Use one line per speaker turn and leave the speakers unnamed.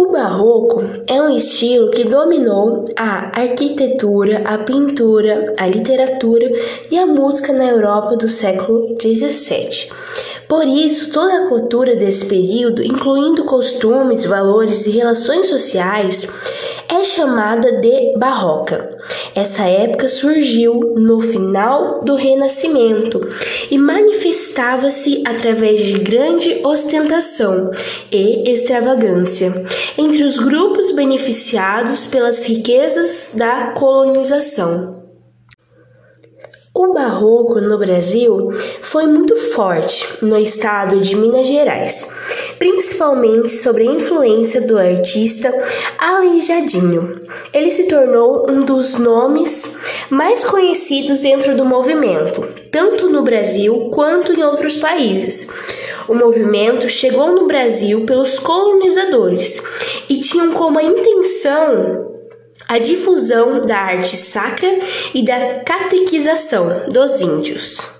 O barroco é um estilo que dominou a arquitetura, a pintura, a literatura e a música na Europa do século XVII. Por isso, toda a cultura desse período, incluindo costumes, valores e relações sociais, é chamada de barroca. Essa época surgiu no final do Renascimento e manifestava-se através de grande ostentação e extravagância entre os grupos beneficiados pelas riquezas da colonização. O barroco no Brasil foi muito forte no estado de Minas Gerais, principalmente sobre a influência do artista Aleijadinho. Ele se tornou um dos nomes mais conhecidos dentro do movimento, tanto no Brasil quanto em outros países. O movimento chegou no Brasil pelos colonizadores e tinham como intenção a difusão da arte sacra e da catequização dos índios.